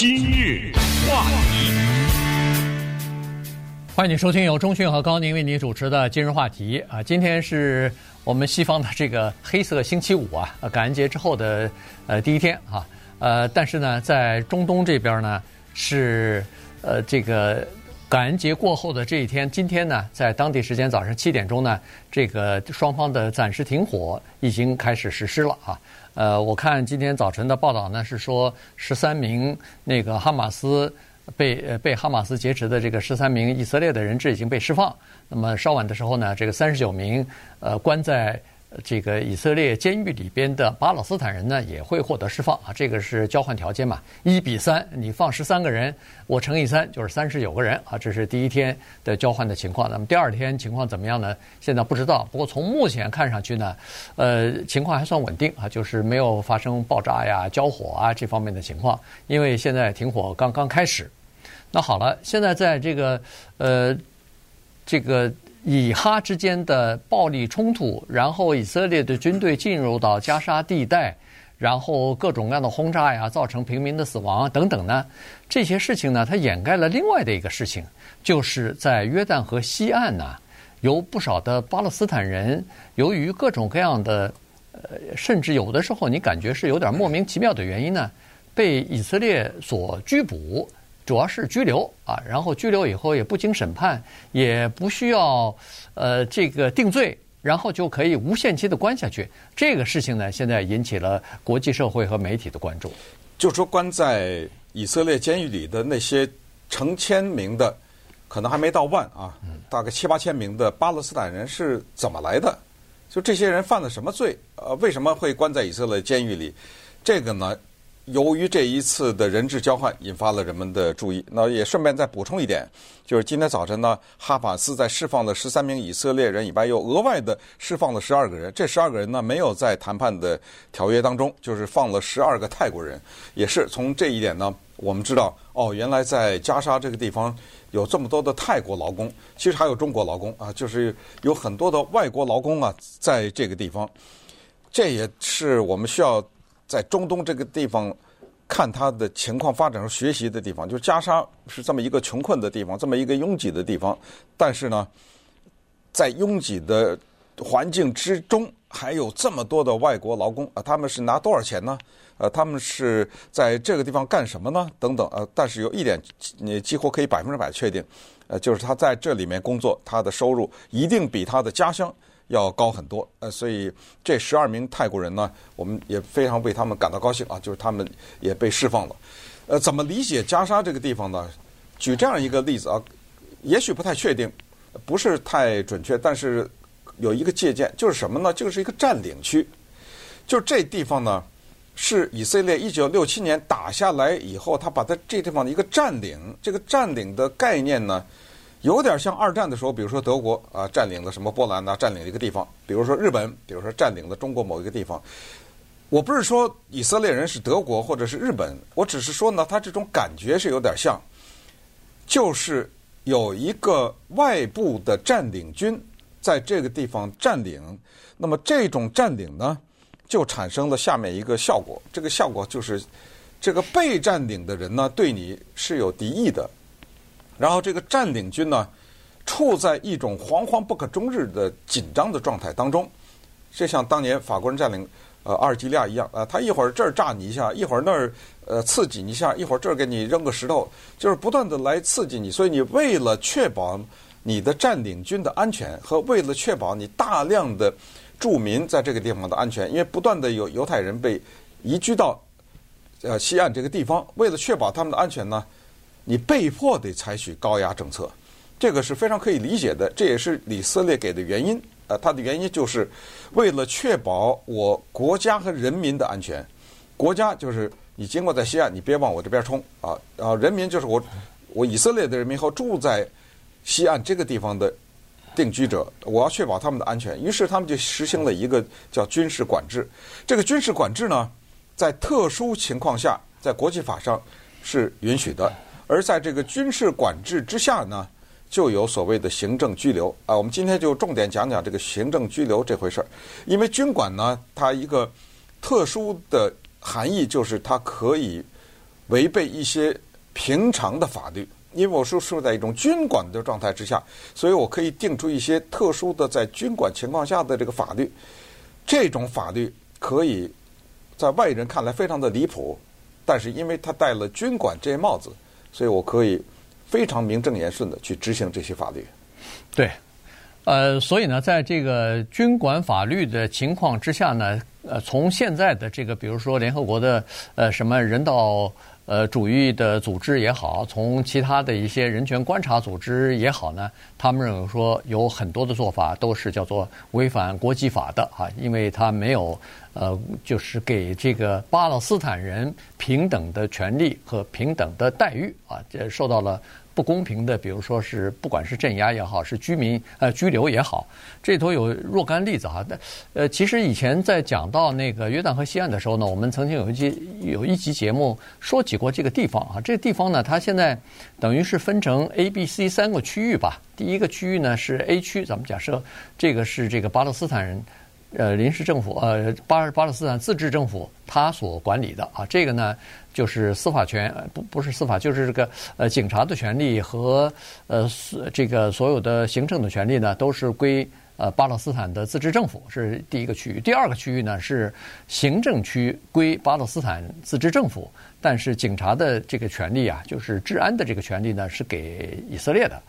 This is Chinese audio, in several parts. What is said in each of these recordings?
今日话题，欢迎你收听由钟讯和高宁为你主持的今日话题啊！今天是我们西方的这个黑色星期五啊，感恩节之后的呃第一天哈，呃，但是呢，在中东这边呢是呃这个。感恩节过后的这一天，今天呢，在当地时间早上七点钟呢，这个双方的暂时停火已经开始实施了啊。呃，我看今天早晨的报道呢，是说十三名那个哈马斯被呃被哈马斯劫持的这个十三名以色列的人质已经被释放。那么稍晚的时候呢，这个三十九名呃关在。这个以色列监狱里边的巴勒斯坦人呢，也会获得释放啊。这个是交换条件嘛，一比三，你放十三个人，我乘以三就是三十九个人啊。这是第一天的交换的情况。那么第二天情况怎么样呢？现在不知道。不过从目前看上去呢，呃，情况还算稳定啊，就是没有发生爆炸呀、交火啊这方面的情况。因为现在停火刚刚开始。那好了，现在在这个呃这个。以哈之间的暴力冲突，然后以色列的军队进入到加沙地带，然后各种各样的轰炸呀，造成平民的死亡等等呢，这些事情呢，它掩盖了另外的一个事情，就是在约旦河西岸呢，有不少的巴勒斯坦人，由于各种各样的，呃，甚至有的时候你感觉是有点莫名其妙的原因呢，被以色列所拘捕。主要是拘留啊，然后拘留以后也不经审判，也不需要呃这个定罪，然后就可以无限期的关下去。这个事情呢，现在引起了国际社会和媒体的关注。就说关在以色列监狱里的那些成千名的，可能还没到万啊，大概七八千名的巴勒斯坦人是怎么来的？就这些人犯了什么罪？呃，为什么会关在以色列监狱里？这个呢？由于这一次的人质交换引发了人们的注意，那也顺便再补充一点，就是今天早晨呢，哈马斯在释放了十三名以色列人以外，又额外的释放了十二个人。这十二个人呢，没有在谈判的条约当中，就是放了十二个泰国人。也是从这一点呢，我们知道哦，原来在加沙这个地方有这么多的泰国劳工，其实还有中国劳工啊，就是有很多的外国劳工啊，在这个地方。这也是我们需要。在中东这个地方看他的情况发展和学习的地方，就是加沙是这么一个穷困的地方，这么一个拥挤的地方。但是呢，在拥挤的环境之中，还有这么多的外国劳工啊，他们是拿多少钱呢？呃，他们是在这个地方干什么呢？等等呃，但是有一点你几乎可以百分之百确定，呃，就是他在这里面工作，他的收入一定比他的家乡。要高很多，呃，所以这十二名泰国人呢，我们也非常为他们感到高兴啊，就是他们也被释放了。呃，怎么理解加沙这个地方呢？举这样一个例子啊，也许不太确定，不是太准确，但是有一个借鉴，就是什么呢？就是一个占领区，就这地方呢，是以色列一九六七年打下来以后，他把它这地方的一个占领，这个占领的概念呢。有点像二战的时候，比如说德国啊占领了什么波兰呐，占领了一个地方；比如说日本，比如说占领了中国某一个地方。我不是说以色列人是德国或者是日本，我只是说呢，他这种感觉是有点像，就是有一个外部的占领军在这个地方占领，那么这种占领呢，就产生了下面一个效果，这个效果就是这个被占领的人呢，对你是有敌意的。然后这个占领军呢，处在一种惶惶不可终日的紧张的状态当中，就像当年法国人占领呃阿尔及利亚一样，呃，他一会儿这儿炸你一下，一会儿那儿呃刺激你一下，一会儿这儿给你扔个石头，就是不断的来刺激你。所以你为了确保你的占领军的安全和为了确保你大量的住民在这个地方的安全，因为不断的有犹太人被移居到呃西岸这个地方，为了确保他们的安全呢。你被迫得采取高压政策，这个是非常可以理解的。这也是以色列给的原因。呃，它的原因就是为了确保我国家和人民的安全。国家就是你经过在西岸，你别往我这边冲啊！然后人民就是我，我以色列的人民和住在西岸这个地方的定居者，我要确保他们的安全。于是他们就实行了一个叫军事管制。这个军事管制呢，在特殊情况下，在国际法上是允许的。而在这个军事管制之下呢，就有所谓的行政拘留啊。我们今天就重点讲讲这个行政拘留这回事儿。因为军管呢，它一个特殊的含义就是它可以违背一些平常的法律。因为我是处在一种军管的状态之下，所以我可以定出一些特殊的在军管情况下的这个法律。这种法律可以在外人看来非常的离谱，但是因为他戴了军管这帽子，所以我可以非常名正言顺的去执行这些法律。对，呃，所以呢，在这个军管法律的情况之下呢，呃，从现在的这个，比如说联合国的呃什么人道。呃，主义的组织也好，从其他的一些人权观察组织也好呢，他们认为说有很多的做法都是叫做违反国际法的啊，因为他没有呃，就是给这个巴勒斯坦人平等的权利和平等的待遇啊，这受到了。不公平的，比如说是不管是镇压也好，是居民呃拘留也好，这里头有若干例子哈。那呃，其实以前在讲到那个约旦河西岸的时候呢，我们曾经有一集有一集节目说起过这个地方啊。这个地方呢，它现在等于是分成 A、B、C 三个区域吧。第一个区域呢是 A 区，咱们假设这个是这个巴勒斯坦人。呃，临时政府呃，巴巴勒斯坦自治政府他所管理的啊，这个呢就是司法权，不不是司法，就是这个呃警察的权利和呃这个所有的行政的权利呢，都是归呃巴勒斯坦的自治政府，是第一个区域。第二个区域呢是行政区归巴勒斯坦自治政府，但是警察的这个权利啊，就是治安的这个权利呢，是给以色列的。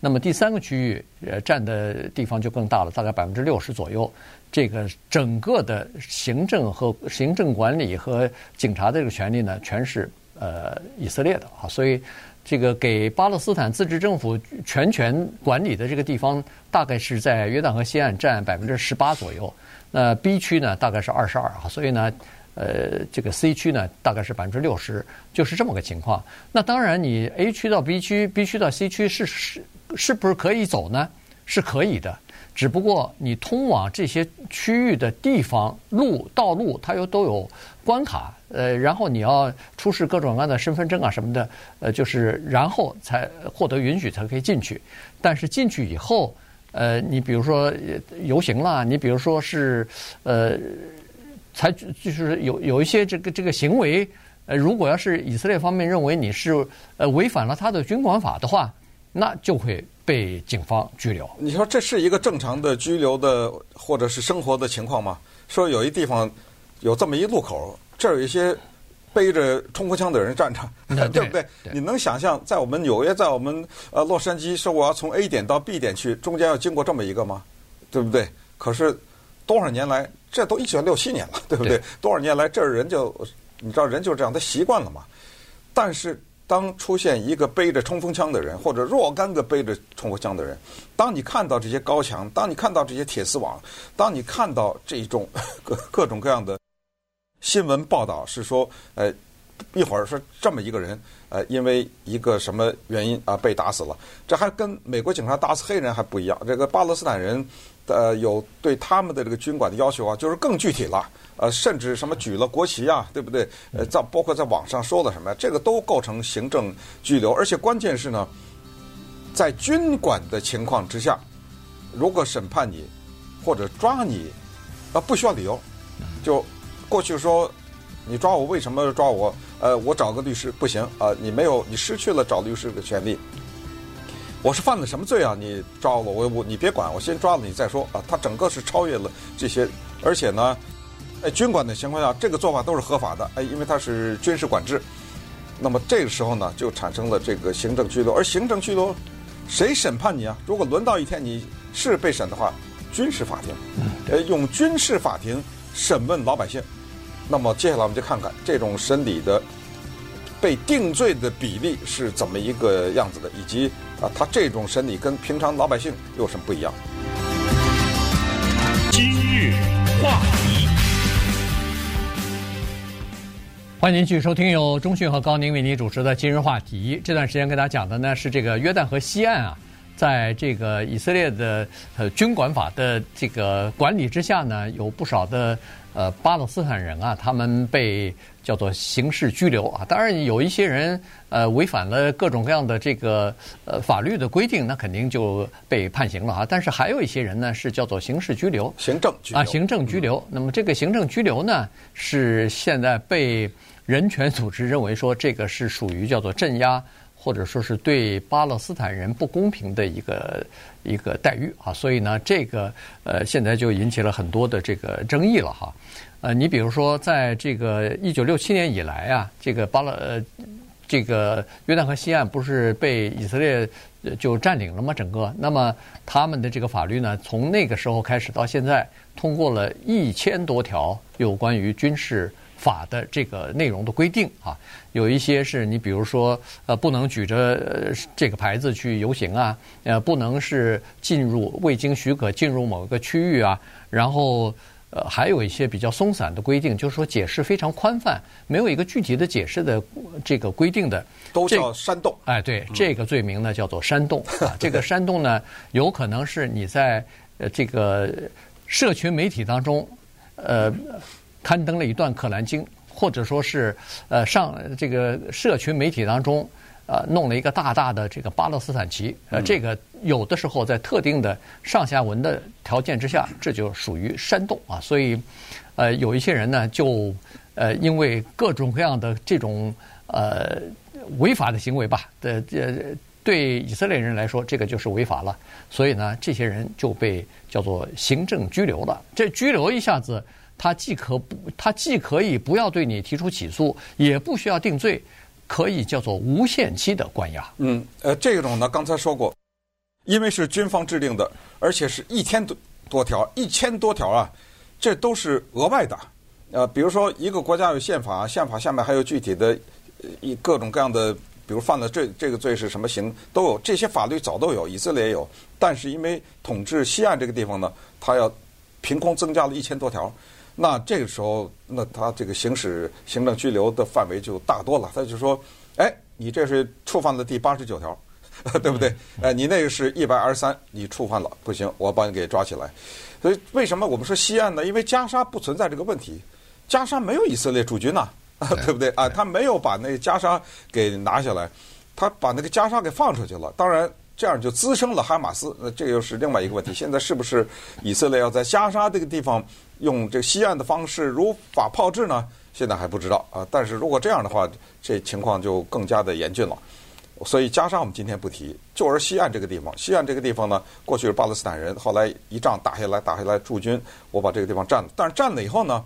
那么第三个区域呃占的地方就更大了，大概百分之六十左右。这个整个的行政和行政管理和警察的这个权利呢，全是呃以色列的啊，所以这个给巴勒斯坦自治政府全权管理的这个地方，大概是在约旦河西岸占百分之十八左右。那 B 区呢，大概是二十二啊，所以呢，呃，这个 C 区呢，大概是百分之六十，就是这么个情况。那当然，你 A 区到 B 区，B 区到 C 区是是是不是可以走呢？是可以的。只不过你通往这些区域的地方路道路，它又都有关卡，呃，然后你要出示各种各样的身份证啊什么的，呃，就是然后才获得允许才可以进去。但是进去以后，呃，你比如说游行啦，你比如说是呃，才就是有有一些这个这个行为，呃，如果要是以色列方面认为你是呃违反了他的军管法的话，那就会。被警方拘留，你说这是一个正常的拘留的或者是生活的情况吗？说有一地方有这么一路口，这儿有一些背着冲锋枪的人站着，对不对？对，你能想象在我们纽约，在我们呃洛杉矶，说我要从 A 点到 B 点去，中间要经过这么一个吗？对不对？可是多少年来，这都一九六七年了，对不对？对，多少年来，这儿人就你知道人就是这样，他习惯了嘛。但是。当出现一个背着冲锋枪的人，或者若干个背着冲锋枪的人，当你看到这些高墙，当你看到这些铁丝网，当你看到这种 各各种各样的新闻报道，是说，呃，一会儿说这么一个人，呃，因为一个什么原因啊被打死了，这还跟美国警察打死黑人还不一样。这个巴勒斯坦人，呃，有对他们的这个军管的要求啊，就是更具体了。呃，甚至什么举了国旗啊，对不对？呃，在包括在网上说了什么，这个都构成行政拘留。而且关键是呢，在军管的情况之下，如果审判你或者抓你，啊，不需要理由，就过去说你抓我为什么抓我？呃，我找个律师不行啊，你没有，你失去了找律师的权利。我是犯了什么罪啊？你抓我，我我你别管，我先抓了你再说啊。他整个是超越了这些，而且呢。哎，军管的情况下，这个做法都是合法的。哎，因为它是军事管制，那么这个时候呢，就产生了这个行政拘留。而行政拘留，谁审判你啊？如果轮到一天你是被审的话，军事法庭，呃，用军事法庭审问老百姓。那么接下来我们就看看这种审理的被定罪的比例是怎么一个样子的，以及啊，他这种审理跟平常老百姓有什么不一样？今日话欢迎您继续收听由中讯和高宁为您主持的今日话题。这段时间跟大家讲的呢是这个约旦河西岸啊，在这个以色列的呃军管法的这个管理之下呢，有不少的呃巴勒斯坦人啊，他们被叫做刑事拘留啊。当然有一些人呃违反了各种各样的这个呃法律的规定，那肯定就被判刑了啊。但是还有一些人呢是叫做刑事拘留，行政拘留啊，行政拘留。那么这个行政拘留呢是现在被。人权组织认为说这个是属于叫做镇压，或者说是对巴勒斯坦人不公平的一个一个待遇啊，所以呢，这个呃现在就引起了很多的这个争议了哈。呃，你比如说，在这个一九六七年以来啊，这个巴勒呃这个约旦河西岸不是被以色列就占领了吗？整个，那么他们的这个法律呢，从那个时候开始到现在，通过了一千多条有关于军事法的这个内容的规定啊，有一些是你比如说呃，不能举着这个牌子去游行啊，呃，不能是进入未经许可进入某一个区域啊，然后。呃，还有一些比较松散的规定，就是说解释非常宽泛，没有一个具体的解释的这个规定的，都叫煽动。哎，对，这个罪名呢叫做煽动啊。这个煽动呢，有可能是你在呃这个社群媒体当中，呃，刊登了一段《可兰经》，或者说是呃上这个社群媒体当中。呃，弄了一个大大的这个巴勒斯坦旗，呃，这个有的时候在特定的上下文的条件之下，这就属于煽动啊。所以，呃，有一些人呢，就呃，因为各种各样的这种呃违法的行为吧，的这对以色列人来说，这个就是违法了。所以呢，这些人就被叫做行政拘留了。这拘留一下子，他既可不，他既可以不要对你提出起诉，也不需要定罪。可以叫做无限期的关押。嗯，呃，这种呢，刚才说过，因为是军方制定的，而且是一千多多条，一千多条啊，这都是额外的。呃，比如说一个国家有宪法，宪法下面还有具体的，一各种各样的，比如犯了这这个罪是什么刑，都有这些法律早都有，以色列也有。但是因为统治西岸这个地方呢，他要凭空增加了一千多条。那这个时候，那他这个行使行政拘留的范围就大多了。他就说：“哎，你这是触犯了第八十九条，对不对？哎，你那个是一百二十三，你触犯了，不行，我把你给抓起来。”所以为什么我们说西岸呢？因为加沙不存在这个问题，加沙没有以色列驻军呐，对不对？啊，他没有把那个加沙给拿下来，他把那个加沙给放出去了。当然，这样就滋生了哈马斯，那这又是另外一个问题。现在是不是以色列要在加沙这个地方？用这个西岸的方式如法炮制呢？现在还不知道啊。但是如果这样的话，这情况就更加的严峻了。所以加沙我们今天不提，就是西岸这个地方，西岸这个地方呢，过去是巴勒斯坦人，后来一仗打下来，打下来驻军，我把这个地方占了。但是占了以后呢，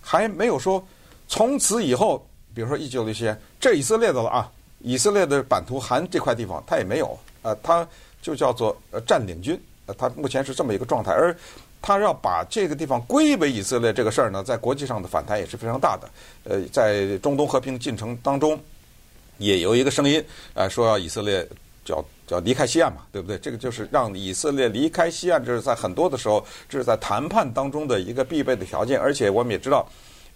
还没有说从此以后，比如说一九六七年，这以色列的了啊，以色列的版图含这块地方，它也没有，呃，它就叫做呃占领军，呃，它目前是这么一个状态，而。他要把这个地方归为以色列这个事儿呢，在国际上的反弹也是非常大的。呃，在中东和平进程当中，也有一个声音，呃，说要以色列叫叫离开西岸嘛，对不对？这个就是让以色列离开西岸，这是在很多的时候，这是在谈判当中的一个必备的条件。而且我们也知道，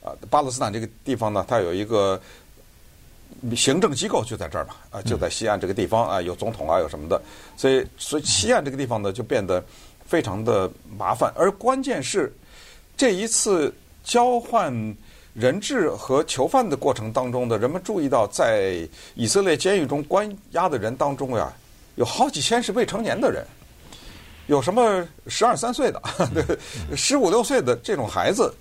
啊，巴勒斯坦这个地方呢，它有一个行政机构就在这儿嘛，啊，就在西岸这个地方啊，有总统啊，有什么的，所以所以西岸这个地方呢，就变得。非常的麻烦，而关键是这一次交换人质和囚犯的过程当中的人们注意到，在以色列监狱中关押的人当中呀，有好几千是未成年的人，有什么十二三岁的、十五六岁的这种孩子，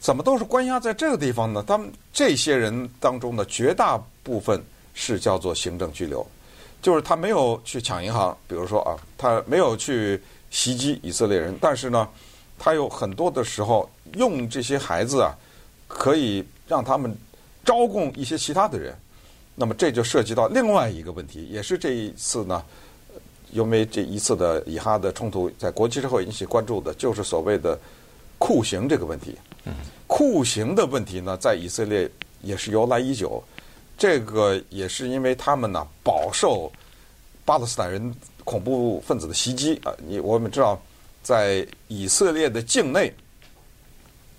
怎么都是关押在这个地方呢？他们这些人当中的绝大部分是叫做行政拘留，就是他没有去抢银行，比如说啊，他没有去。袭击以色列人，但是呢，他有很多的时候用这些孩子啊，可以让他们招供一些其他的人。那么这就涉及到另外一个问题，也是这一次呢，因为这一次的以哈的冲突在国际社会引起关注的，就是所谓的酷刑这个问题。酷刑的问题呢，在以色列也是由来已久，这个也是因为他们呢饱受巴勒斯坦人。恐怖分子的袭击啊！你我们知道，在以色列的境内，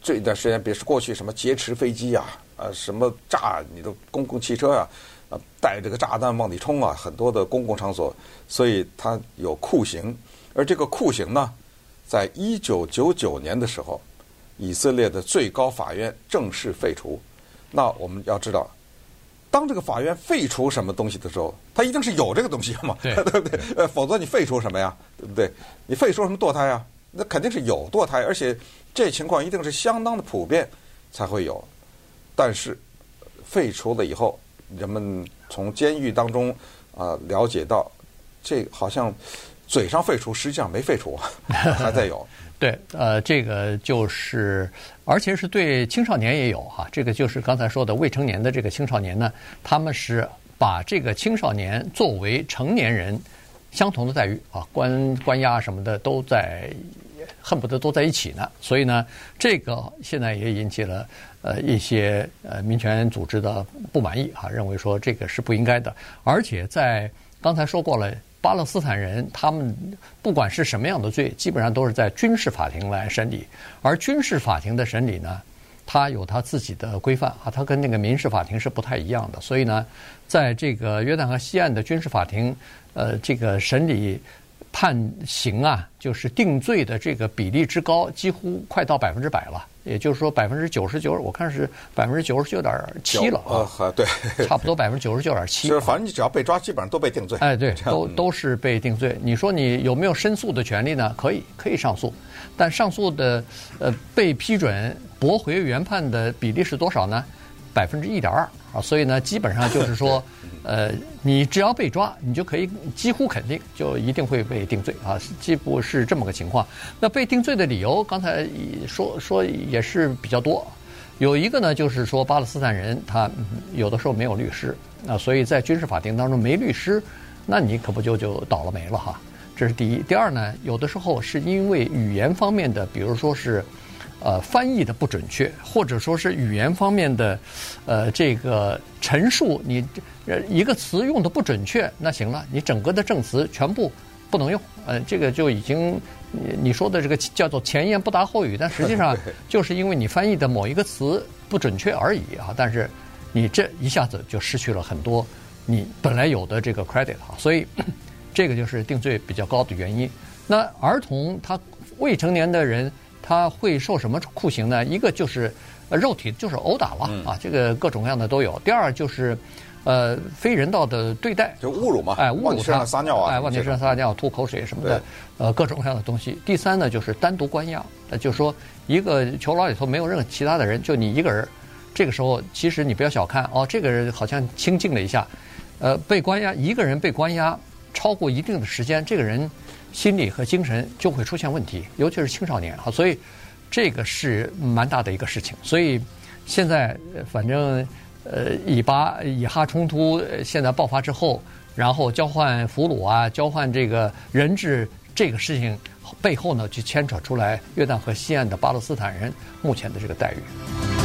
这一段时间，别是过去什么劫持飞机啊，啊，什么炸你的公共汽车啊，啊，带这个炸弹往里冲啊，很多的公共场所，所以它有酷刑。而这个酷刑呢，在一九九九年的时候，以色列的最高法院正式废除。那我们要知道。当这个法院废除什么东西的时候，它一定是有这个东西嘛，对，对不对？呃，否则你废除什么呀？对不对？你废除什么堕胎啊？那肯定是有堕胎，而且这情况一定是相当的普遍才会有。但是废除了以后，人们从监狱当中啊、呃、了解到，这好像嘴上废除，实际上没废除，还在有。对，呃，这个就是，而且是对青少年也有哈。这个就是刚才说的未成年的这个青少年呢，他们是把这个青少年作为成年人相同的待遇啊，关关押什么的都在，恨不得都在一起呢。所以呢，这个现在也引起了呃一些呃民权组织的不满意啊，认为说这个是不应该的。而且在刚才说过了。巴勒斯坦人，他们不管是什么样的罪，基本上都是在军事法庭来审理。而军事法庭的审理呢，它有它自己的规范啊，它跟那个民事法庭是不太一样的。所以呢，在这个约旦河西岸的军事法庭，呃，这个审理。判刑啊，就是定罪的这个比例之高，几乎快到百分之百了。也就是说，百分之九十九，我看是百分之九十九点七了啊。呃，对，差不多百分之九十九点七。就是反正你只要被抓，基本上都被定罪。哎，对，都都是被定罪。你说你有没有申诉的权利呢？可以，可以上诉，但上诉的呃被批准驳回原判的比例是多少呢？百分之一点二所以呢，基本上就是说，呃，你只要被抓，你就可以几乎肯定就一定会被定罪啊，几乎是这么个情况。那被定罪的理由，刚才说说也是比较多，有一个呢，就是说巴勒斯坦人他有的时候没有律师啊，所以在军事法庭当中没律师，那你可不就就倒了霉了哈。这是第一。第二呢，有的时候是因为语言方面的，比如说是。呃，翻译的不准确，或者说是语言方面的，呃，这个陈述你一个词用的不准确，那行了，你整个的证词全部不能用。呃，这个就已经你说的这个叫做前言不搭后语，但实际上 就是因为你翻译的某一个词不准确而已啊。但是你这一下子就失去了很多你本来有的这个 credit 啊，所以 这个就是定罪比较高的原因。那儿童他未成年的人。他会受什么酷刑呢？一个就是肉体，就是殴打了啊，这个各种各样的都有。第二就是，呃，非人道的对待，就侮辱嘛，哎，侮辱他，撒尿啊，哎，往你身上撒尿、吐口水什么的，呃，各种各样的东西。第三呢，就是单独关押，呃，就是说一个囚牢里头没有任何其他的人，就你一个人。这个时候，其实你不要小看哦，这个人好像清静了一下，呃，被关押一个人被关押超过一定的时间，这个人。心理和精神就会出现问题，尤其是青少年哈，所以这个是蛮大的一个事情。所以现在反正呃以巴以哈冲突现在爆发之后，然后交换俘虏啊，交换这个人质这个事情背后呢，就牵扯出来约旦河西岸的巴勒斯坦人目前的这个待遇。